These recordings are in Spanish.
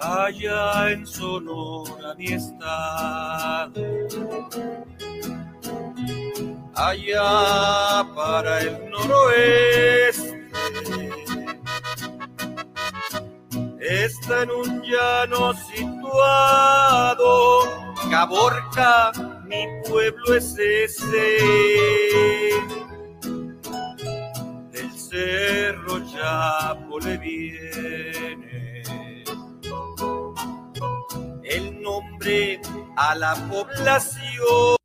allá en Sonora allá para el noroeste, está en un llano situado, Caborca, mi pueblo es ese. Del cerro Chapo le viene a la población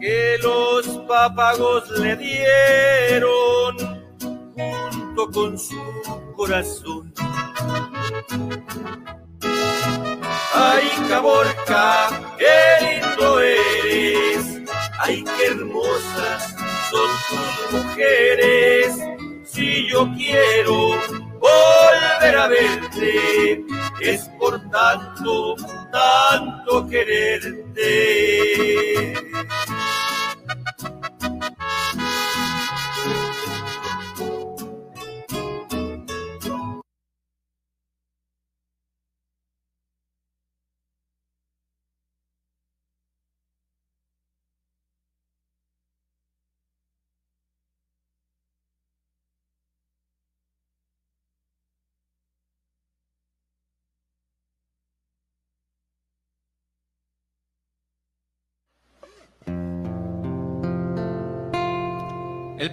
que los papagos le dieron junto con su corazón. Ay, Caborca, qué lindo eres. Ay, qué hermosas son tus mujeres. Si yo quiero volver a verte, es por tanto, tanto quererte.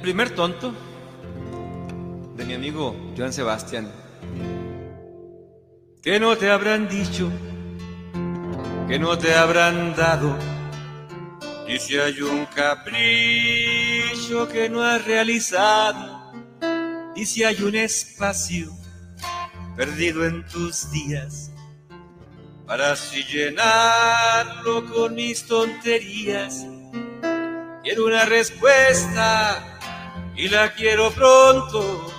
Primer tonto de mi amigo Joan Sebastián. que no te habrán dicho, que no te habrán dado. Y si hay un capricho que no has realizado, y si hay un espacio perdido en tus días, para así llenarlo con mis tonterías, quiero una respuesta y la quiero pronto.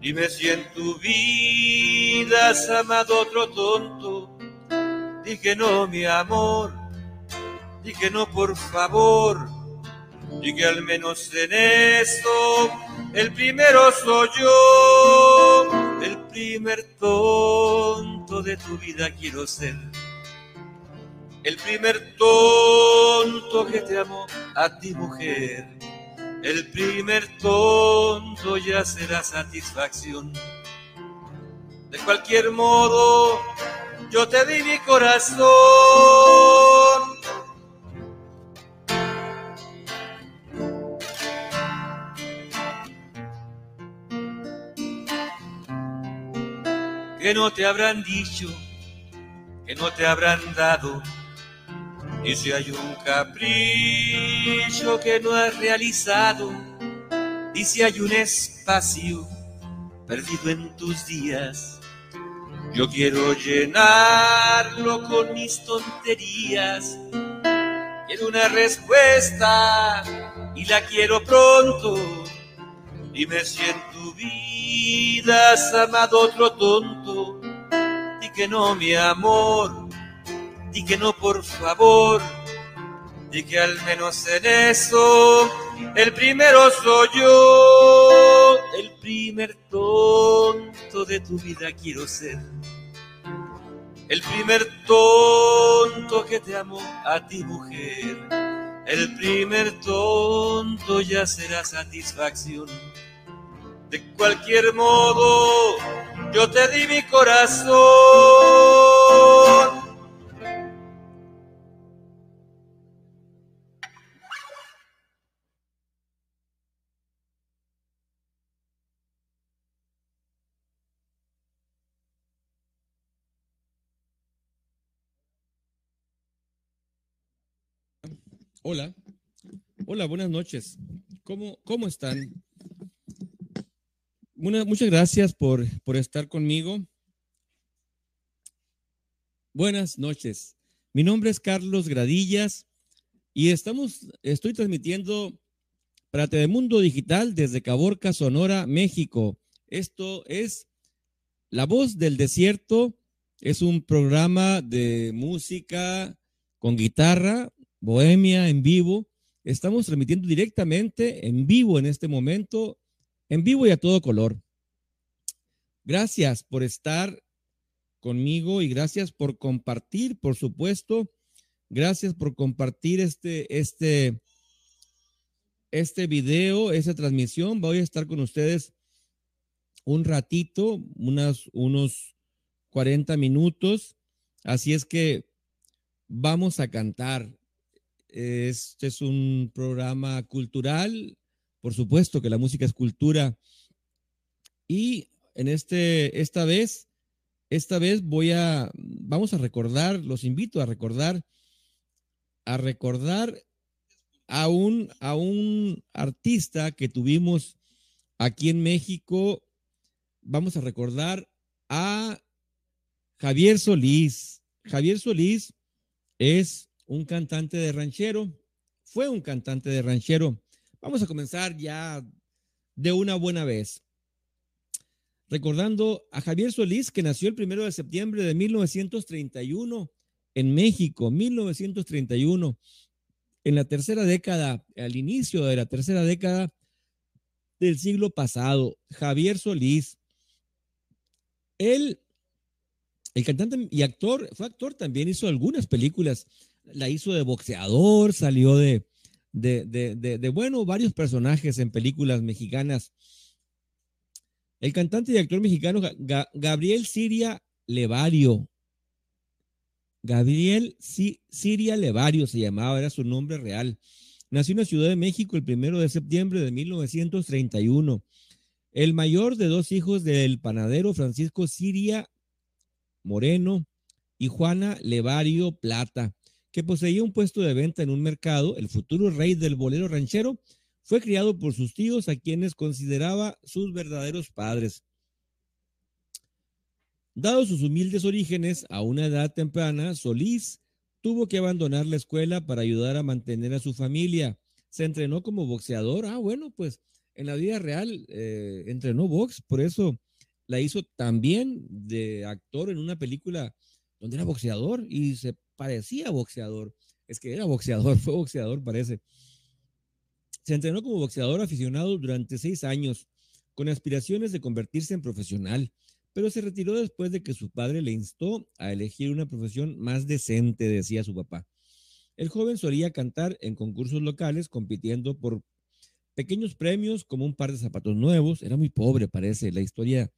Dime si en tu vida has amado otro tonto. Di que no, mi amor. Di que no, por favor. Di que al menos en eso el primero soy yo. El primer tonto de tu vida quiero ser. El primer tonto que te amó a ti, mujer. El primer tonto ya será satisfacción. De cualquier modo, yo te di mi corazón. Que no te habrán dicho, que no te habrán dado. Y si hay un capricho que no has realizado, y si hay un espacio perdido en tus días, yo quiero llenarlo con mis tonterías. Quiero una respuesta y la quiero pronto. Dime si en tu vida has amado otro tonto. Di que no, mi amor. Di que no, por favor. Di que al menos en eso el primero soy yo. El primer tonto de tu vida quiero ser. El primer tonto que te amó a ti, mujer. El primer tonto ya será satisfacción. De cualquier modo, yo te di mi corazón. Hola, hola, buenas noches. ¿Cómo, cómo están? Muchas gracias por, por estar conmigo. Buenas noches. Mi nombre es Carlos Gradillas y estamos, estoy transmitiendo para Telemundo Digital desde Caborca, Sonora, México. Esto es La Voz del Desierto. Es un programa de música con guitarra, bohemia en vivo. Estamos transmitiendo directamente en vivo en este momento, en vivo y a todo color. Gracias por estar conmigo y gracias por compartir, por supuesto. Gracias por compartir este, este, este video, esta transmisión. Voy a estar con ustedes un ratito, unas, unos 40 minutos. Así es que vamos a cantar. Este es un programa cultural. Por supuesto que la música es cultura. Y en este, esta vez, esta vez voy a, vamos a recordar, los invito a recordar, a recordar a un, a un artista que tuvimos aquí en México. Vamos a recordar a Javier Solís. Javier Solís es un cantante de ranchero, fue un cantante de ranchero. Vamos a comenzar ya de una buena vez. Recordando a Javier Solís, que nació el primero de septiembre de 1931 en México, 1931 en la tercera década, al inicio de la tercera década del siglo pasado, Javier Solís. Él, el cantante y actor, fue actor también, hizo algunas películas. La hizo de boxeador, salió de, de, de, bueno, varios personajes en películas mexicanas. El cantante y actor mexicano Gabriel Siria Levario, Gabriel Siria Levario se llamaba, era su nombre real. Nació en la Ciudad de México el primero de septiembre de 1931. El mayor de dos hijos del panadero Francisco Siria Moreno y Juana Levario Plata, que poseía un puesto de venta en un mercado, el futuro rey del bolero ranchero, fue criado por sus tíos a quienes consideraba sus verdaderos padres. Dado sus humildes orígenes, a una edad temprana, Solís tuvo que abandonar la escuela para ayudar a mantener a su familia. Se entrenó como boxeador. Ah, bueno, pues en la vida real eh, entrenó box, por eso la hizo también de actor en una película donde era boxeador y se parecía boxeador. Es que era boxeador, fue boxeador, parece. Se entrenó como boxeador aficionado durante seis años, con aspiraciones de convertirse en profesional pero se retiró después de que su padre le instó a elegir una profesión más decente, decía su papá. El joven solía cantar en concursos locales, compitiendo por pequeños premios como un par de zapatos nuevos. Era muy pobre, parece. La historia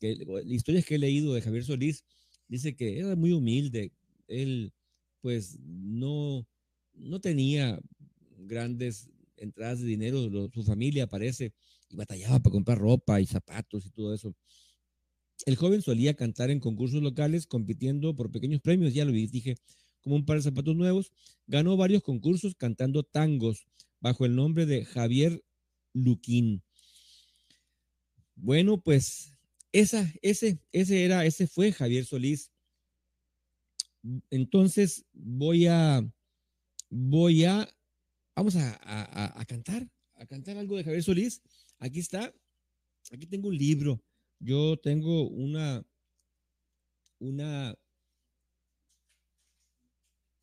que, la que he leído de Javier Solís dice que era muy humilde. Él, pues, no, no tenía grandes entradas de dinero. su familia, parece, y batallaba para comprar ropa y zapatos y todo eso. El joven solía cantar en concursos locales compitiendo por pequeños premios, ya lo dije, como un par de zapatos nuevos. Ganó varios concursos cantando tangos bajo el nombre de Javier Luquín. Bueno, pues esa, ese, ese era, ese fue Javier Solís. Entonces voy a, voy a, vamos a, a cantar, a cantar algo de Javier Solís. Aquí está, aquí tengo un libro yo tengo una, una,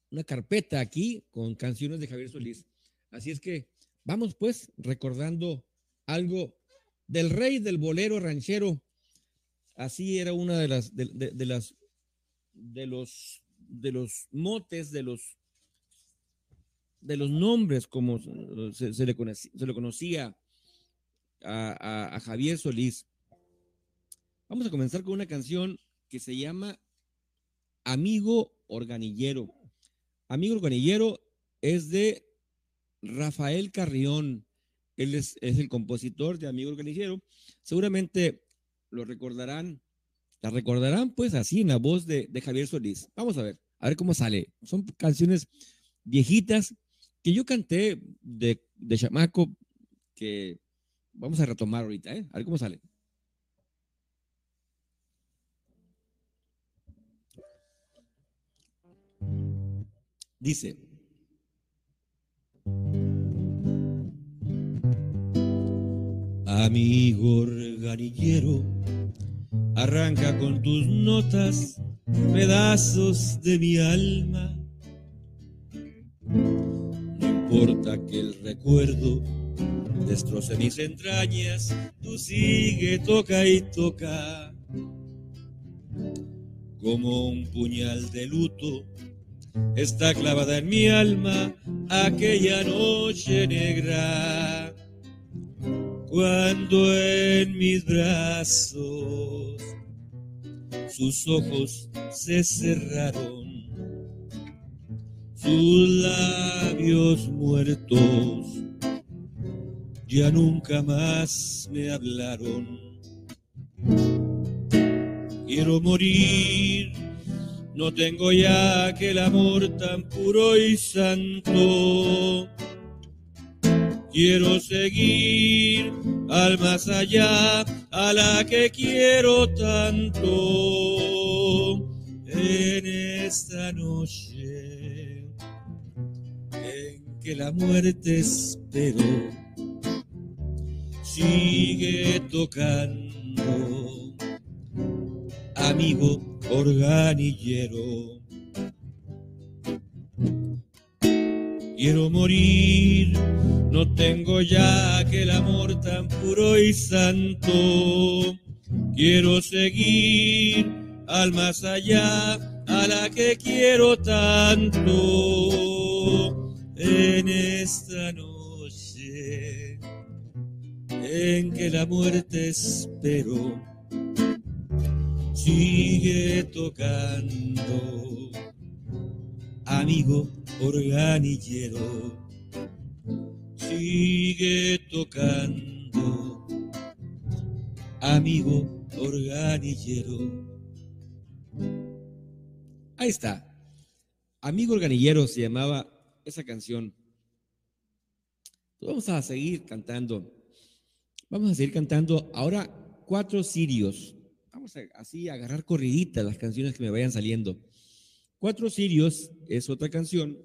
una carpeta aquí con canciones de Javier Solís. Así es que vamos pues recordando algo del rey del bolero ranchero. Así era una de las, de, las, de los, de los motes, de los, de los nombres como se, le, se le conocía a Javier Solís. Vamos a comenzar con una canción que se llama Amigo Organillero. Amigo Organillero es de Rafael Carrión. Él es, el compositor de Amigo Organillero. Seguramente lo recordarán, la recordarán pues así en la voz de, Javier Solís. Vamos a ver, a ver cómo sale. Son canciones viejitas que yo canté de, de chamaco que vamos a retomar ahorita, ¿eh? A ver cómo sale. Dice, Amigo organillero, arranca con tus notas pedazos de mi alma. No importa que el recuerdo destroce mis entrañas, tú sigue, toca y toca. Como un puñal de luto está clavada en mi alma aquella noche negra. Cuando en mis brazos sus ojos se cerraron, sus labios muertos ya nunca más me hablaron. Quiero morir, no tengo ya aquel amor tan puro y santo. Quiero seguir al más allá, a la que quiero tanto en esta noche en que la muerte espero sigue tocando, amigo organillero. Quiero morir, no tengo ya aquel amor tan puro y santo. Quiero seguir al más allá, a la que quiero tanto en esta noche en que la muerte espero sigue tocando, amigo organillero, sigue tocando, amigo organillero. Ahí está. Amigo organillero se llamaba esa canción. Vamos a seguir cantando. Vamos a seguir cantando ahora cuatro sirios. Vamos a así agarrar corriditas las canciones que me vayan saliendo. Cuatro sirios es otra canción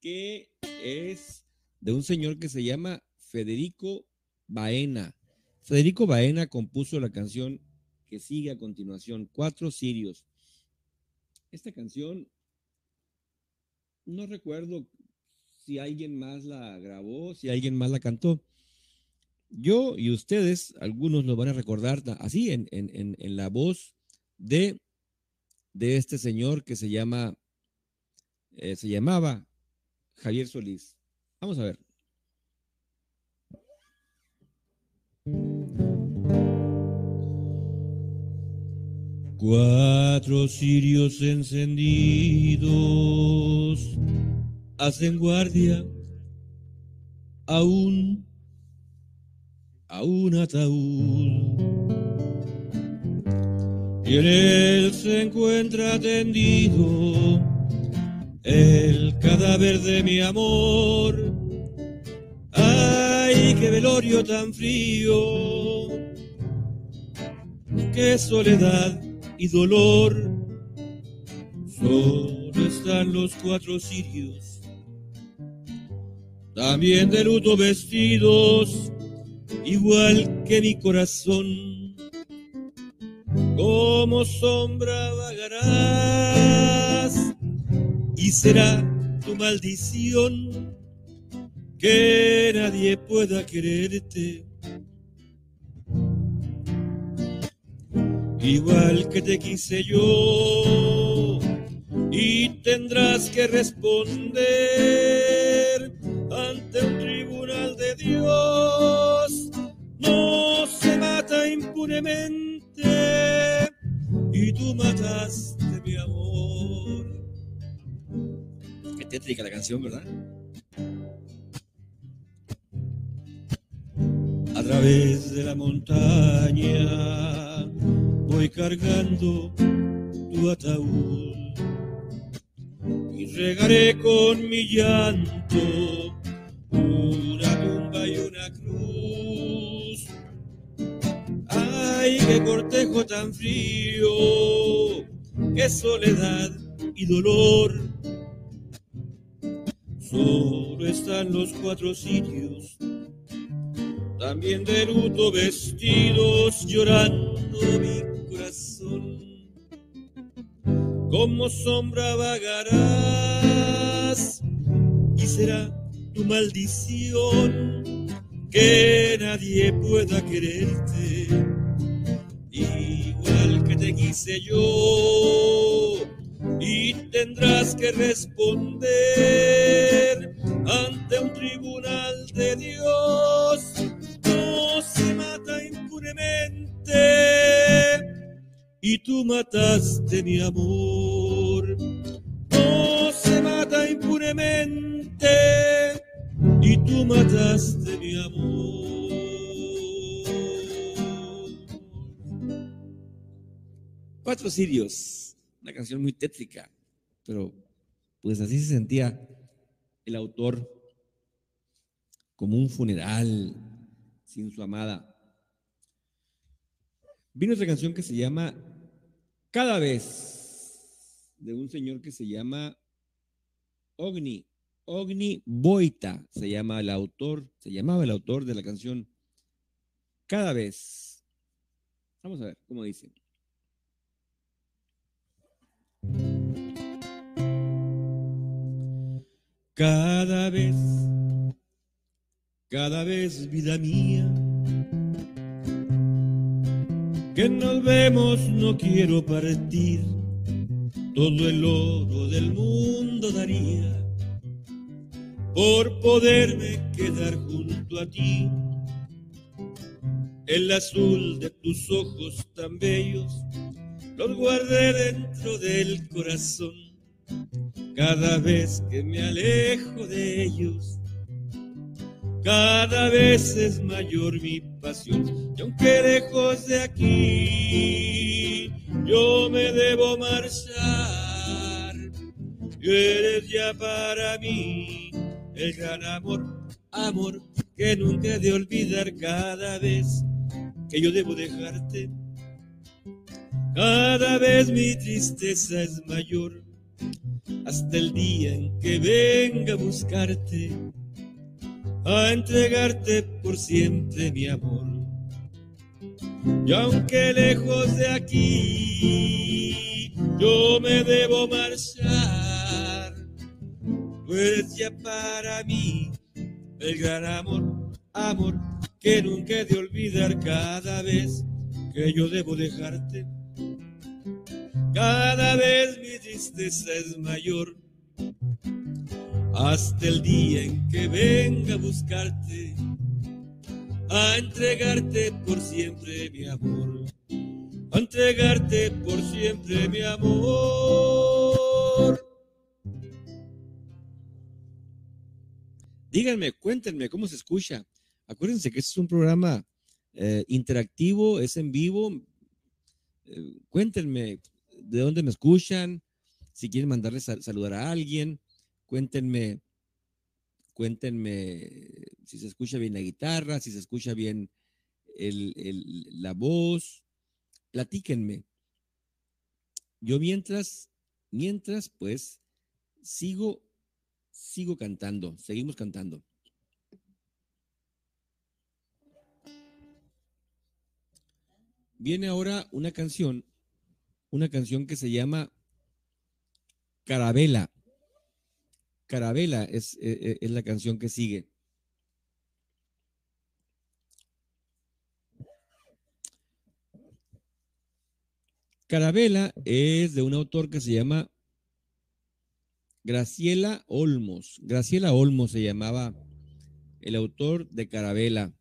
que es de un señor que se llama Federico Baena. Federico Baena compuso la canción que sigue a continuación, Cuatro Sirios. Esta canción, no recuerdo si alguien más la grabó, si alguien más la cantó. Yo y ustedes, algunos lo van a recordar así, en, en, en la voz de, de este señor que se llama, eh, se llamaba Javier Solís. Vamos a ver. Cuatro cirios encendidos hacen guardia aún a un ataúd. Y en él se encuentra tendido el cadáver de mi amor. Ay, qué velorio tan frío, qué soledad y dolor. Solo están los cuatro sirios, también de luto vestidos, igual que mi corazón. Como sombra vagarás y será tu maldición que nadie pueda quererte. Igual que te quise yo, y tendrás que responder ante un tribunal de Dios. No se mata impunemente, y tú mataste mi amor. Qué tétrica la canción, ¿verdad? A través de la montaña voy cargando tu ataúd y regaré con mi llanto una tumba y una cruz. Ay, qué cortejo tan frío, qué soledad y dolor. Solo están los cuatro sitios, también de luto vestidos, llorando mi corazón. Como sombra vagarás y será tu maldición que nadie pueda quererte igual que te quise yo y tendrás que responder ante un tribunal mataste mi amor. No se mata impunemente y tú mataste mi amor. Cuatro sirios, una canción muy tétrica, pero pues así se sentía el autor como un funeral sin su amada. Vino otra canción que se llama Cada vez, de un señor que se llama Ogni, Ogni Boita, se llama el autor, se llamaba el autor de la canción Cada vez. Vamos a ver cómo dice. Cada vez, cada vez, vida mía, que nos vemos no quiero partir, todo el oro del mundo daría por poderme quedar junto a ti. El azul de tus ojos tan bellos los guardé dentro del corazón. Cada vez que me alejo de ellos, cada vez es mayor mi pasión. Y aunque lejos de aquí, yo me debo marchar. Y eres ya para mí el gran amor, amor que nunca he de olvidar cada vez que yo debo dejarte cada vez mi tristeza es mayor, hasta el día en que venga a buscarte, a entregarte por siempre mi amor. Y aunque lejos de aquí yo me debo marchar, pues ya para mí el gran amor, amor que nunca he de olvidar cada vez que yo debo dejarte cada vez mi tristeza es mayor, hasta el día en que venga a buscarte, a entregarte por siempre mi amor, a entregarte por siempre mi amor. Díganme, cuéntenme cómo se escucha. Acuérdense que este es un programa eh, interactivo, es en vivo. Eh, cuéntenme de dónde me escuchan, si quieren mandarles saludar a alguien, cuéntenme, cuéntenme si se escucha bien la guitarra, si se escucha bien la voz, platíquenme. Yo mientras, mientras, pues, sigo, sigo cantando, seguimos cantando. Viene ahora una canción una canción que se llama Carabela. Carabela es, e, e, es, la canción que sigue. Carabela es de un autor que se llama Graciela Olmos. Graciela Olmos se llamaba el autor de Carabela.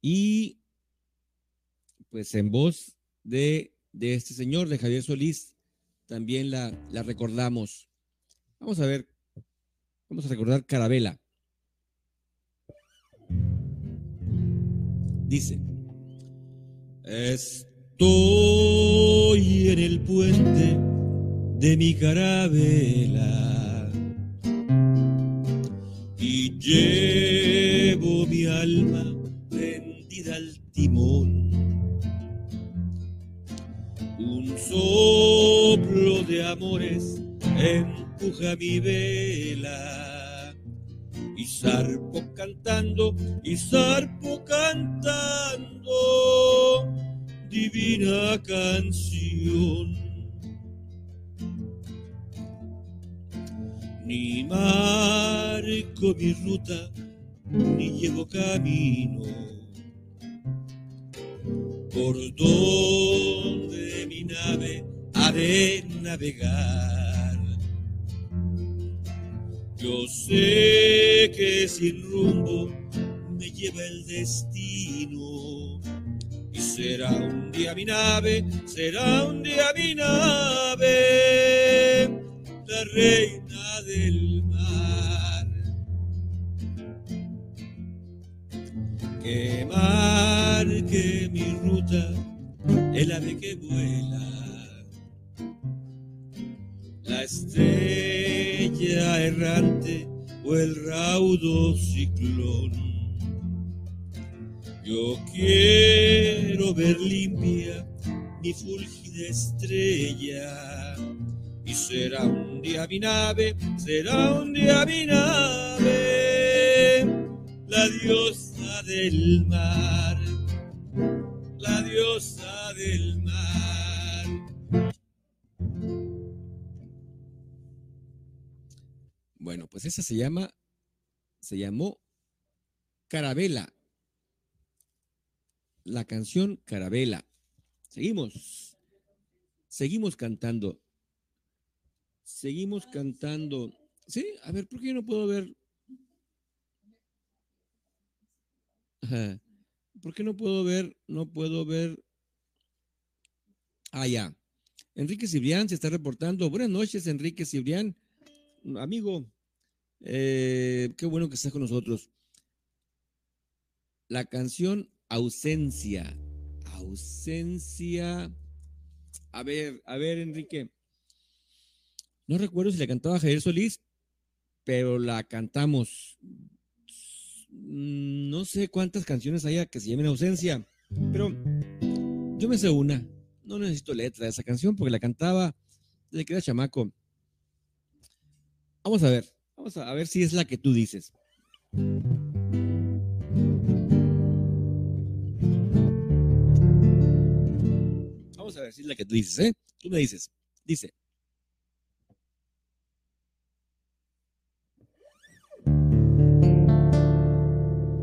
Y pues en voz de de este señor, de Javier Solís, también la, la recordamos. Vamos a ver, vamos a recordar Carabela. Dice, estoy en el puente de mi carabela y llevo mi alma prendida al timón soplo de amores mi vela y zarpo cantando y zarpo cantando divina canción. Ni marco mi ruta, ni llevo camino. Por donde mi nave ha de navegar. Yo sé que sin rumbo me lleva el destino. Y será un día mi nave, será un día mi nave, la reina del mar. Que marque mi ruta el ave que vuela. La estrella o el raudo ciclón. Yo quiero ver limpia mi fúlgida estrella. Y será un día mi nave, será un día mi nave, la diosa del mar, la diosa del mar. Bueno, pues esa se llama, se llamó Carabela. La canción Carabela. Seguimos. Seguimos cantando. Seguimos cantando. Sí, a ver, ¿por qué no puedo ver? ¿Por qué no puedo ver? No puedo ver. Ah, ya. Enrique Cibrián se está reportando. Buenas noches, Enrique Cibrián. Amigo, eh, qué bueno que estás con nosotros. La canción Ausencia. Ausencia. A ver, a ver, Enrique. No recuerdo si la cantaba Javier Solís, pero la cantamos. No sé cuántas canciones haya que se llamen Ausencia, pero yo me sé una. No necesito letra de esa canción porque la cantaba desde que era chamaco. Vamos a ver, vamos a ver si es la que tú dices. Vamos a ver si es la que tú dices, ¿eh? Tú me dices. Dice.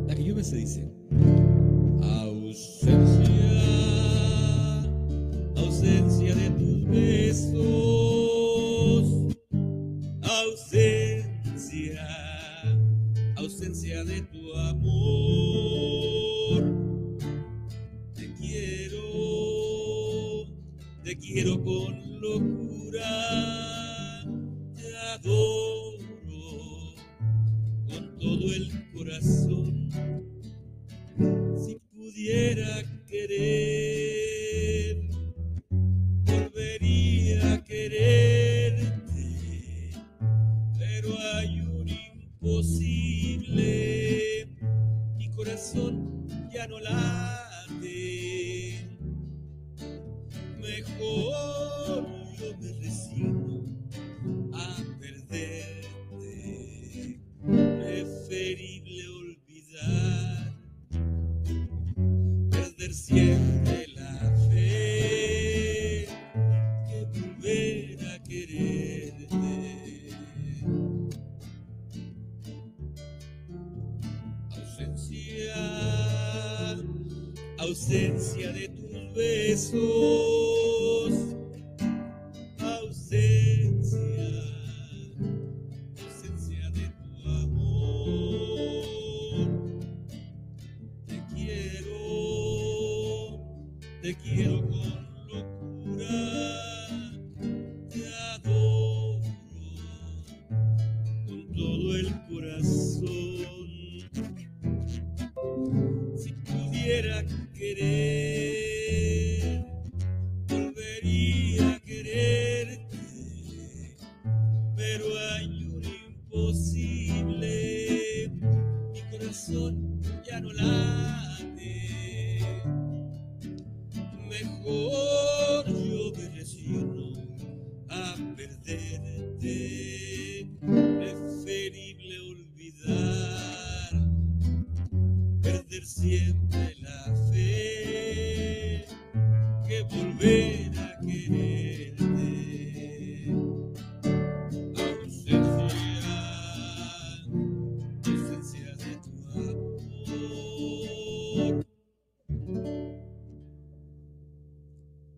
La que yo me sé dice. Ausencia, ausencia de tu amor. Te quiero, te quiero con locura, te adoro con todo el corazón. Si pudiera querer, terrible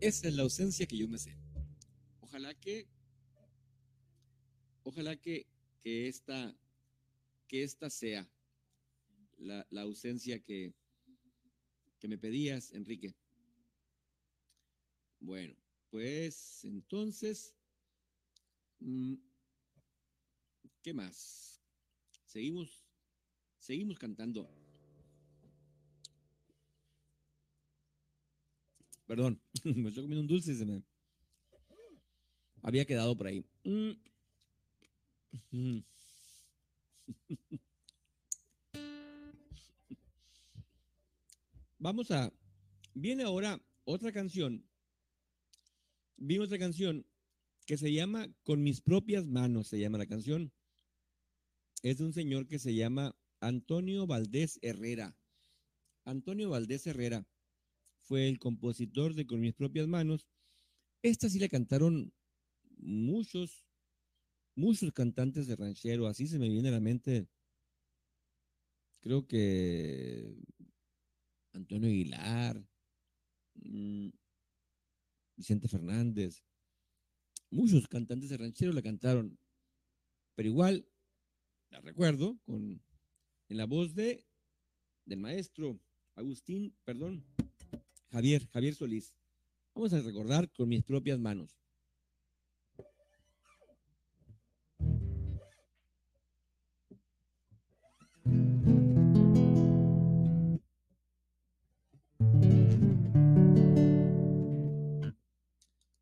Esa es la ausencia que yo me sé. Ojalá que, ojalá que, que esta, que esta sea la, la ausencia que, que me pedías, Enrique. Bueno, pues entonces, mm, ¿qué más? Seguimos, seguimos cantando. Perdón, me estoy comiendo un dulce se me había quedado por ahí. Mm. Vamos a. Viene ahora otra canción. Viene otra canción que se llama Con mis propias manos, se llama la canción. Es de un señor que se llama Antonio Valdés Herrera. Antonio Valdés Herrera fue el compositor de Con mis propias manos. Esta sí la cantaron muchos, muchos cantantes de ranchero. Así se me viene a la mente. Creo que Antonio Aguilar, mm, Vicente Fernández, muchos cantantes de ranchero la cantaron, pero igual la recuerdo con en la voz de del maestro Agustín, perdón, Javier, Javier Solís. Vamos a recordar con mis propias manos.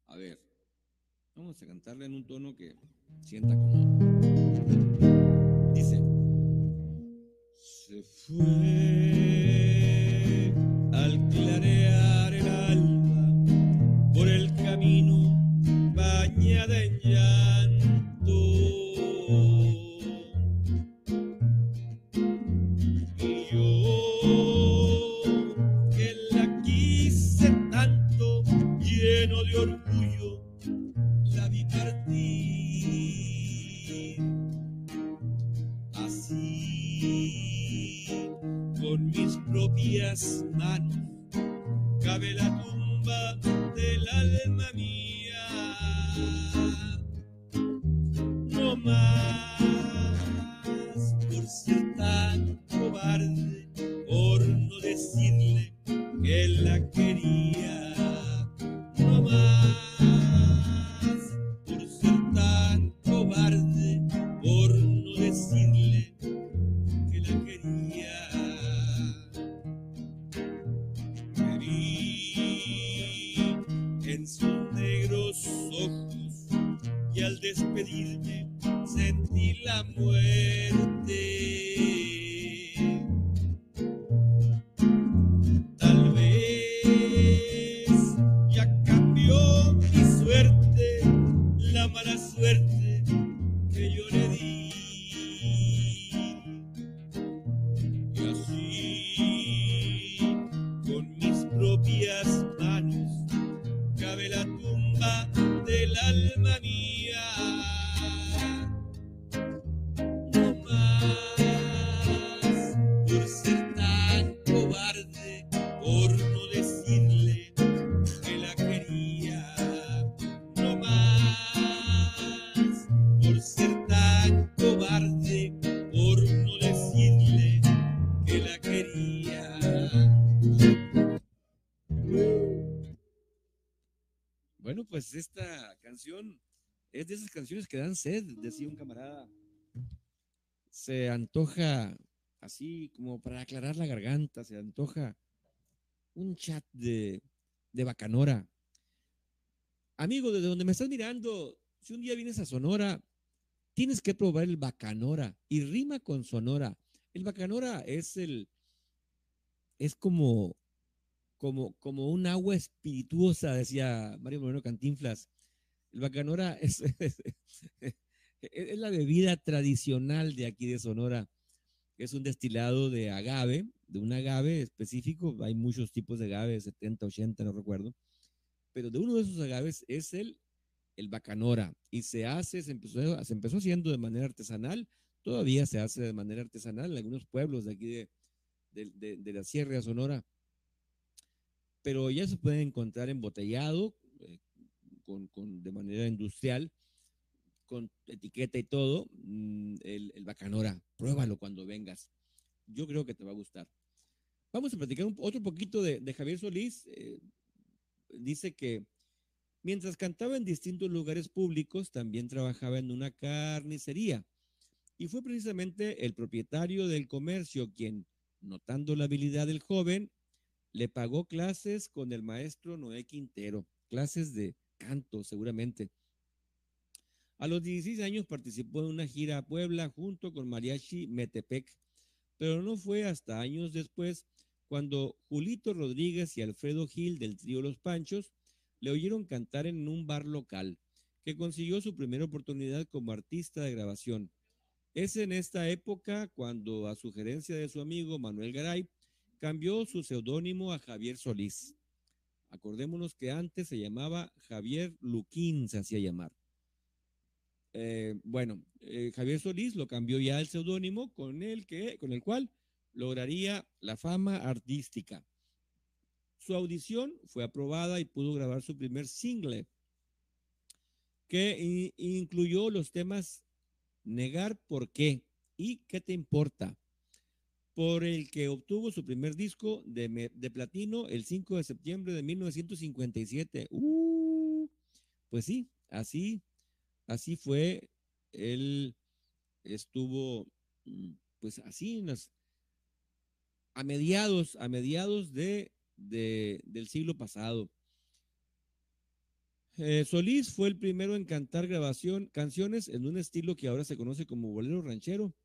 A ver, vamos a cantarle en un tono que sienta como. Dice, se fue es de esas canciones que dan sed, decía un camarada. Se antoja así como para aclarar la garganta, se antoja un chat de, de bacanora. Amigo, desde donde me estás mirando, si un día vienes a Sonora, tienes que probar el bacanora y rima con Sonora. El bacanora es el, es como, como, como un agua espirituosa, decía Mario Moreno Cantinflas. El bacanora es, es, es la bebida tradicional de aquí de Sonora. Es un destilado de agave, de un agave específico. Hay muchos tipos de agave, 70, 80, no recuerdo. Pero de uno de esos agaves es el, el bacanora. Y se hace, se empezó, se empezó haciendo de manera artesanal. Todavía se hace de manera artesanal en algunos pueblos de aquí de, de, de, de la Sierra de Sonora pero ya se puede encontrar embotellado eh, con, de manera industrial, con etiqueta y todo, mm, el, el, bacanora. Pruébalo cuando vengas. Yo creo que te va a gustar. Vamos a platicar otro poquito de, Javier Solís. Eh, dice que mientras cantaba en distintos lugares públicos, también trabajaba en una carnicería. Y fue precisamente el propietario del comercio quien, notando la habilidad del joven, le pagó clases con el maestro Noé Quintero, clases de canto seguramente. A los 16 años participó en una gira a Puebla junto con Mariachi Metepec, pero no fue hasta años después cuando Julito Rodríguez y Alfredo Gil del trío Los Panchos le oyeron cantar en un bar local, que consiguió su primera oportunidad como artista de grabación. Es en esta época cuando, a sugerencia de su amigo Manuel Garay, cambió su seudónimo a Javier Solís. Acordémonos que antes se llamaba Javier Luquín, se hacía llamar. Eh, bueno, eh, Javier Solís lo cambió ya al seudónimo con el que, con el cual lograría la fama artística. Su audición fue aprobada y pudo grabar su primer single, que incluyó los temas Negar por qué y ¿Qué te importa? Por el que obtuvo su primer disco de, platino el 5 de septiembre de 1957. Uh, pues sí, así, así fue. Él estuvo, mm, pues así, a mediados, a mediados de, del siglo pasado. Eh, Solís fue el primero en cantar grabación, canciones en un estilo que ahora se conoce como bolero ranchero.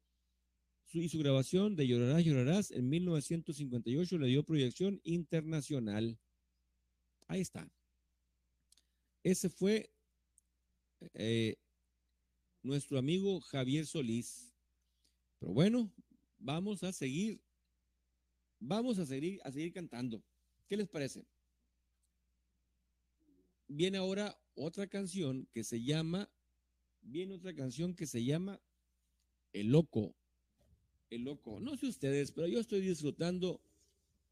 Y su grabación de Llorarás, Llorarás en 1958 le dio proyección internacional. Ahí está. Ese fue eh, nuestro amigo Javier Solís. Pero bueno, vamos a seguir Vamos a seguir, a seguir cantando. ¿Qué les parece? Viene ahora otra canción que se llama, viene otra canción que se llama El Loco. El Loco. No sé ustedes, pero yo estoy disfrutando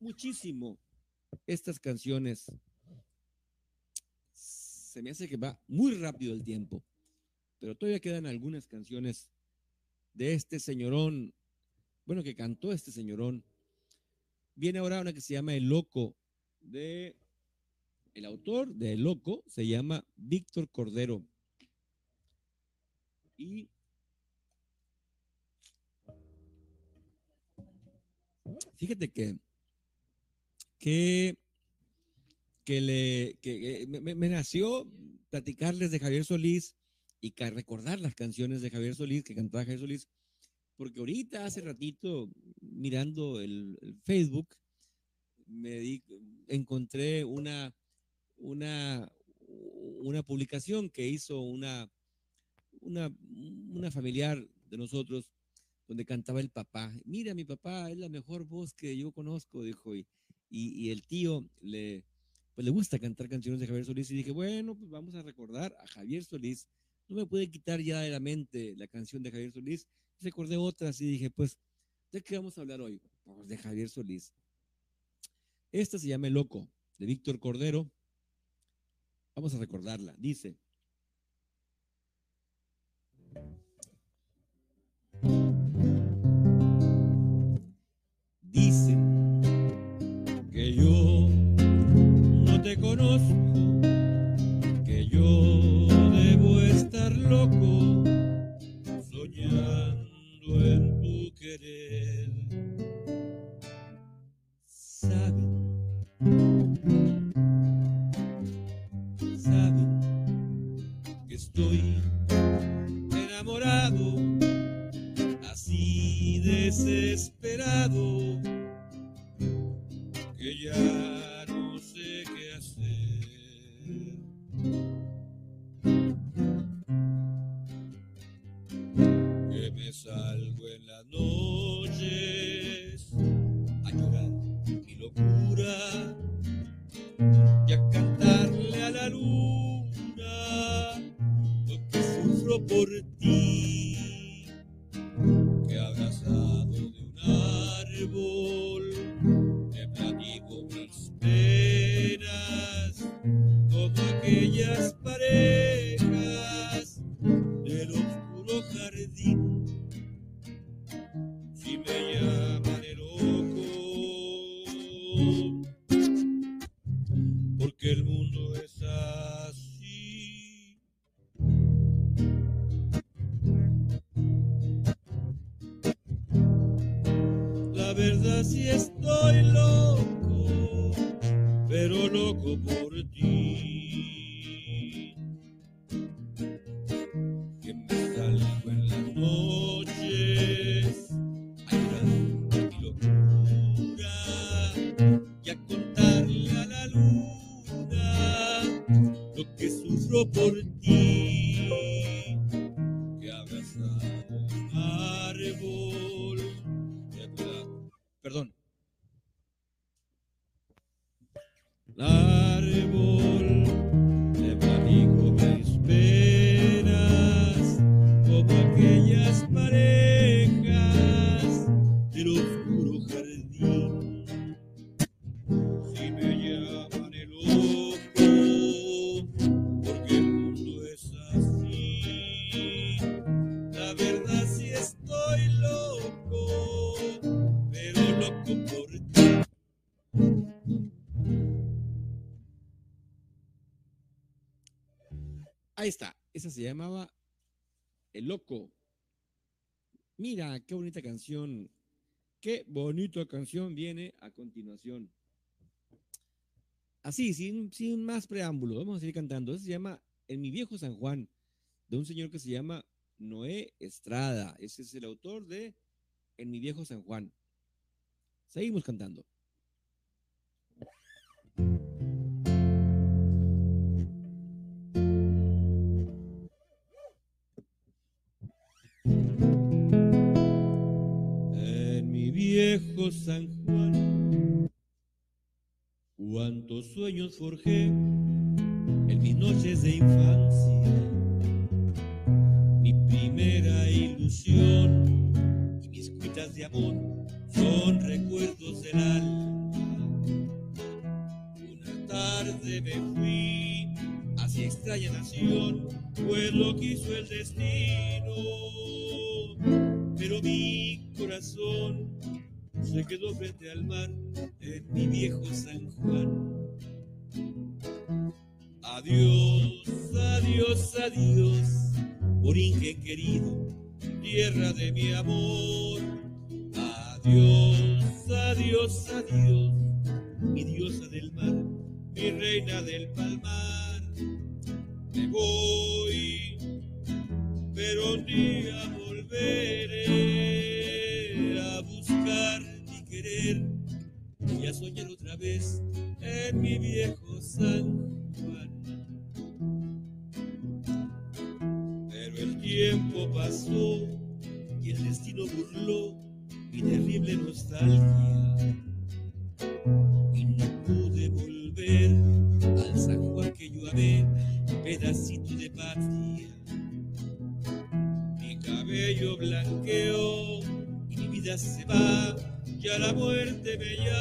muchísimo estas canciones. Se me hace que va muy rápido el tiempo, pero todavía quedan algunas canciones de este señorón, bueno, que cantó este señorón Viene ahora una que se llama El Loco, de el autor de El Loco se llama Víctor Cordero. Y fíjate que, que, que, me, me, nació platicarles de Javier Solís y recordar las canciones de Javier Solís, que cantaba Javier Solís, porque ahorita hace ratito, mirando el, Facebook, me di, encontré una, una, una publicación que hizo una, una, una familiar de nosotros donde cantaba el papá. Mira, mi papá es la mejor voz que yo conozco, dijo, y, y, el tío le, pues le gusta cantar canciones de Javier Solís y dije, bueno, pues vamos a recordar a Javier Solís. No me puede quitar ya de la mente la canción de Javier Solís recordé otras y dije, pues, ¿de qué vamos a hablar hoy? Pues de Javier Solís. Esta se llama El Loco, de Víctor Cordero. Vamos a recordarla. Dice. Desesperado, ellas para Ahí está. Esa se llamaba El Loco. Mira, qué bonita canción. Qué bonita canción viene a continuación. Así, sin, sin más preámbulo, vamos a seguir cantando. Eso se llama En mi viejo San Juan, de un señor que se llama Noé Estrada. Ese es el autor de En mi viejo San Juan. Seguimos cantando. San Juan, cuántos sueños forjé en mis noches de infancia. Mi primera ilusión y mis cuitas de amor son recuerdos del alma. Una tarde me fui hacia extraña nación, pues lo quiso el destino pero mi corazón se quedó frente al mar en mi viejo San Juan. Adiós, adiós, adiós, Borinquen querido, tierra de mi amor. Adiós, adiós, adiós, mi diosa del mar, mi reina del palmar. Me voy, pero un día volveré y a soñar otra vez en mi viejo San Juan. Pero el tiempo pasó y el destino burló mi terrible nostalgia. Y no pude volver al San Juan que yo amé, pedacito de patria. Mi cabello blanqueó y mi vida se va, ya la muerte me llama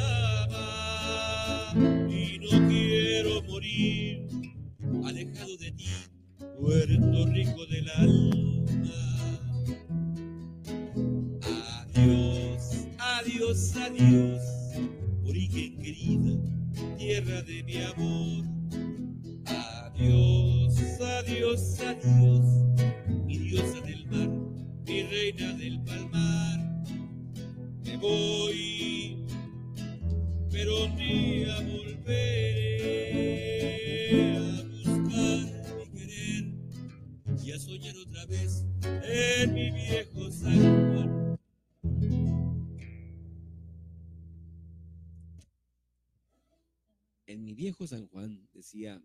decía,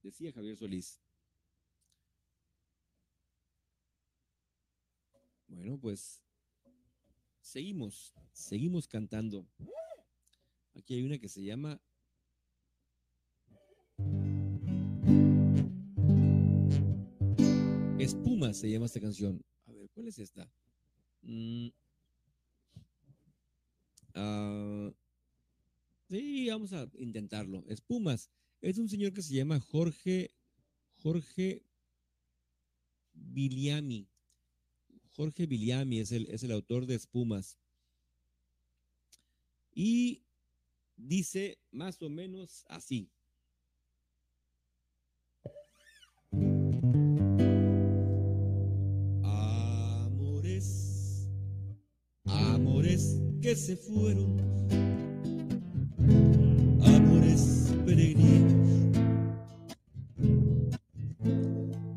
decía Javier Solís. Bueno, pues seguimos, seguimos cantando. Aquí hay una que se llama Espuma, se llama esta canción. A ver, ¿cuál es esta? Mm. Ah, sí, vamos a intentarlo. Espumas. Es un señor que se llama Jorge, Jorge Biliami. Jorge Biliami es el, es el autor de Espumas. Y dice más o menos así. Amores que se fueron,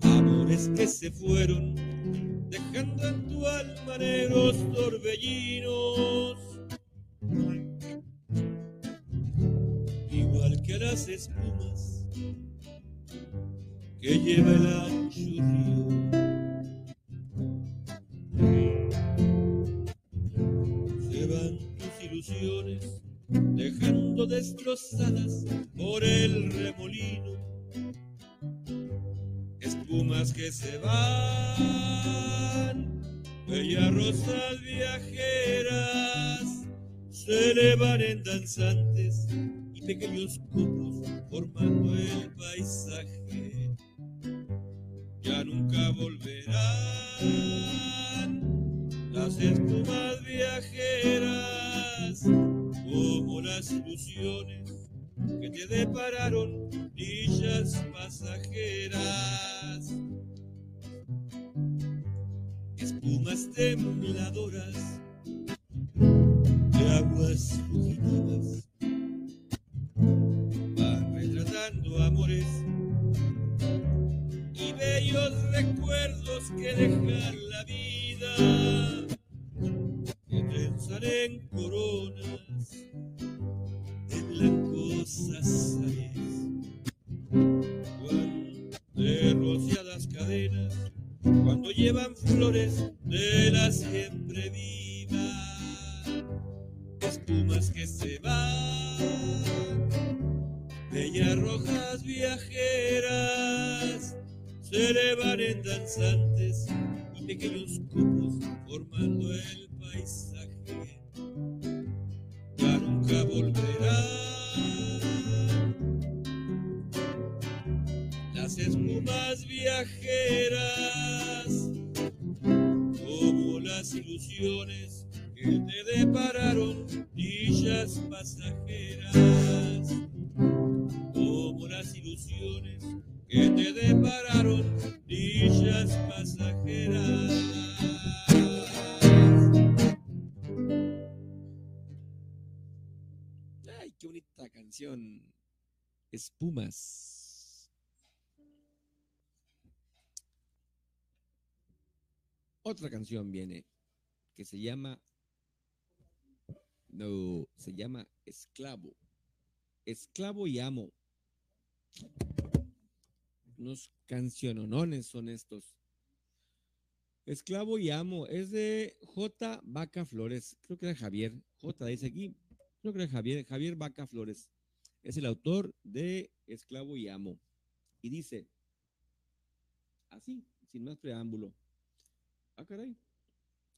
amores que se fueron, dejando en tu alma negros torbellinos. Igual que las espumas que lleva el ancho destrozadas por el remolino. Espumas que se van, bellas rosas viajeras, se elevan en danzantes y pequeños copos formando el paisaje. Ya nunca volverán las espumas viajeras como las ilusiones que te depararon villas pasajeras. Espumas tembladoras Espumas. Otra canción viene que se llama. No, se llama Esclavo. Esclavo y amo. Unos cancionones son estos. Esclavo y amo. Es de J. Vaca Flores. Creo que era Javier. J. dice aquí. Creo que Javier, Javier Vaca Flores. Es el autor de Esclavo y Amo. Y dice, así, sin más preámbulo. Ah, caray.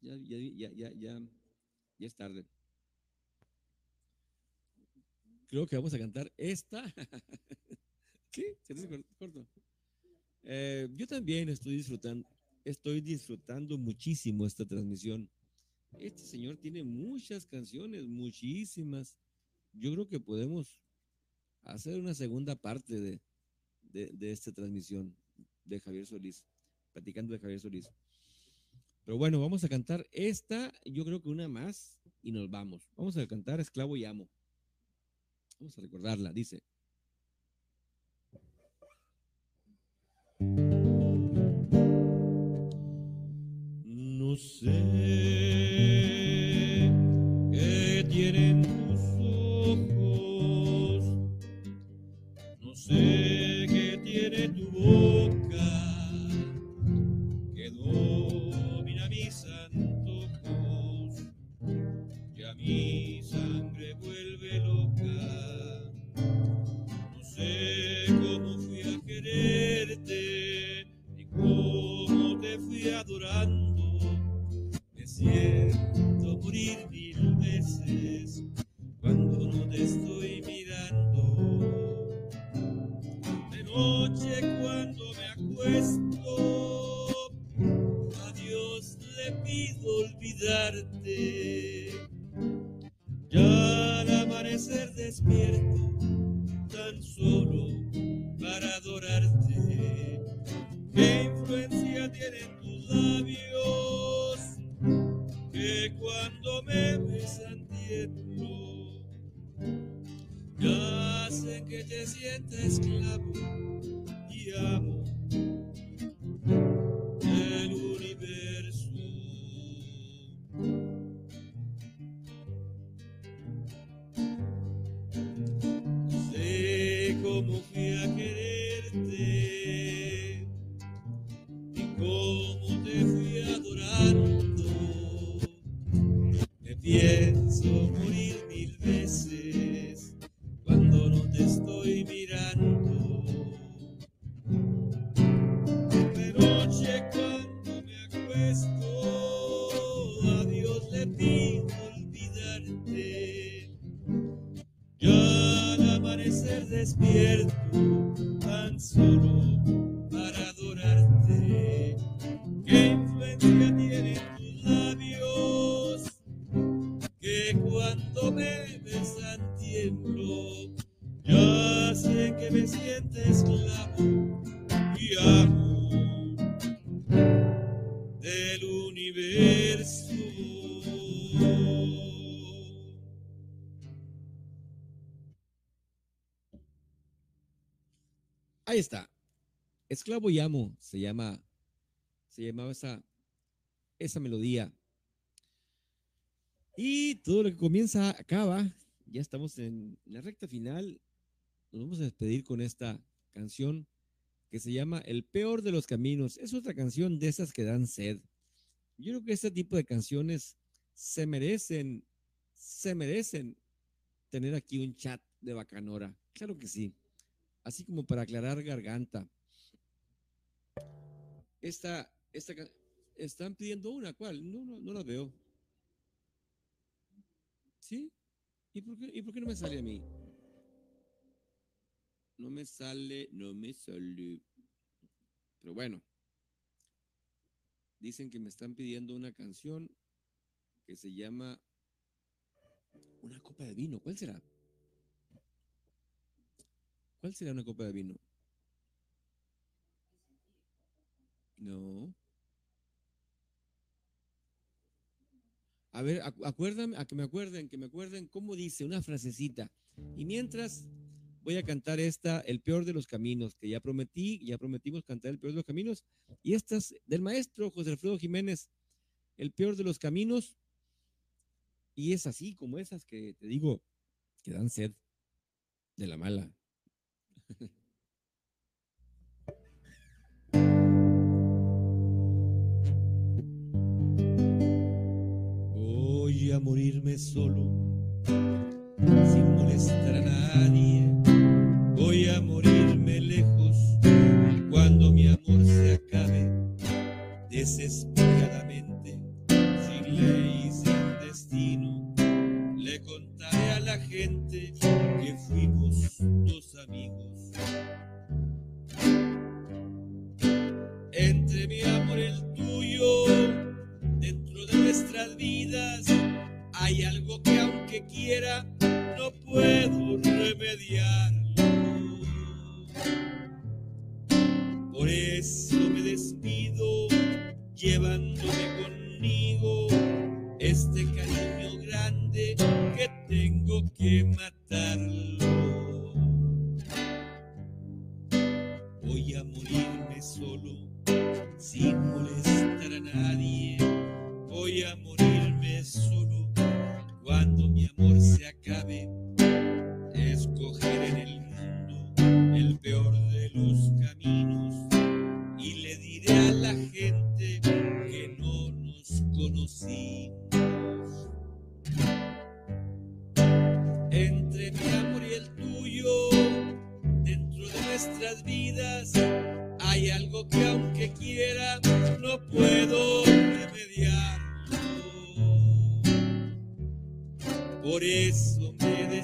Ya, ya, ya, ya, ya, es tarde. Creo que vamos a cantar esta. ¿Qué? ¿Se te corto? Eh, yo también estoy disfrutando, estoy disfrutando muchísimo esta transmisión. Este señor tiene muchas canciones, muchísimas. Yo creo que podemos hacer una segunda parte de, de, esta transmisión de Javier Solís, platicando de Javier Solís. Pero bueno, vamos a cantar esta, yo creo que una más, y nos vamos. Vamos a cantar Esclavo y Amo. Vamos a recordarla, dice. No sé Ahí está. Esclavo y amo se llama, se llamaba esa, esa melodía. Y todo lo que comienza acaba. Ya estamos en la recta final. Nos vamos a despedir con esta canción que se llama El peor de los caminos. Es otra canción de esas que dan sed. Yo creo que este tipo de canciones se merecen, se merecen tener aquí un chat de bacanora. Claro que sí. Así como para aclarar garganta. Esta, esta, están pidiendo una, ¿cuál? No, no, no la veo. ¿Sí? ¿Y por qué, y por qué no me sale a mí? No me sale, no me sale. Pero bueno. Dicen que me están pidiendo una canción que se llama Una copa de vino. ¿Cuál será? ¿Cuál será una copa de vino? No. A ver, acu- acuérdame, a que me acuerden, que me acuerden cómo dice una frasecita. Y mientras voy a cantar esta, El peor de los caminos, que ya prometí, ya prometimos cantar El peor de los caminos. Y esta es del maestro José Alfredo Jiménez, El peor de los caminos. Y es así como esas que te digo, que dan sed de la mala. Voy a morirme solo, sin molestar a nadie. Voy a morirme lejos cuando mi amor se acabe, desesperadamente, sin ley y sin destino. Le contaré a la gente que fuimos dos amigos. Hay algo que aunque quiera, no puedo remediarlo. Por eso me despido, llevándome conmigo este cariño grande que tengo que matarlo. Voy a morirme solo, sin Escoger en el mundo el peor de los caminos y le diré a la gente que no nos conocimos. Entre mi amor y el tuyo, dentro de nuestras vidas, hay algo que aunque quiera, no puedo remediarlo. Por eso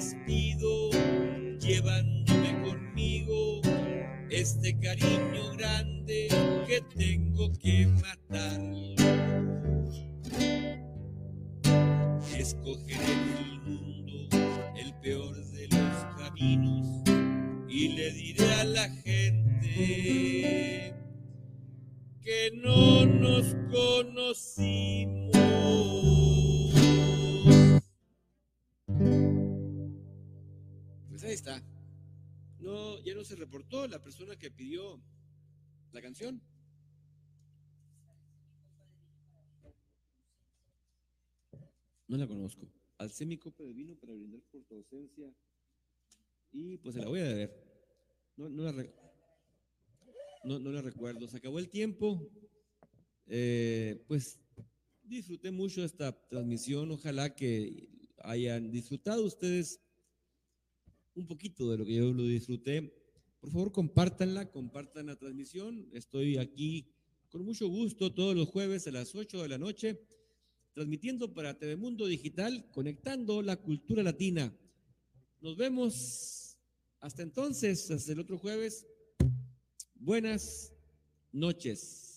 me despido, llevándome conmigo este cariño grande que tengo que matarlo. Escogeré el mundo el peor de los caminos y le diré a la gente que no nos la persona que pidió la canción. No la conozco. Mi copa de vino para brindar por tu ausencia. Y pues se la voy a ver. No, no, la, no, no la recuerdo. Se acabó el tiempo. Eh, pues disfruté mucho esta transmisión. Ojalá que hayan disfrutado ustedes un poquito de lo que yo lo disfruté. Por favor, compártanla, compartan la transmisión. Estoy aquí con mucho gusto todos los jueves a las 8 de la noche, transmitiendo para Telemundo Digital, conectando la cultura latina. Nos vemos hasta entonces, hasta el otro jueves. Buenas noches.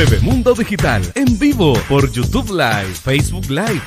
TV Mundo Digital en vivo por YouTube Live, Facebook Live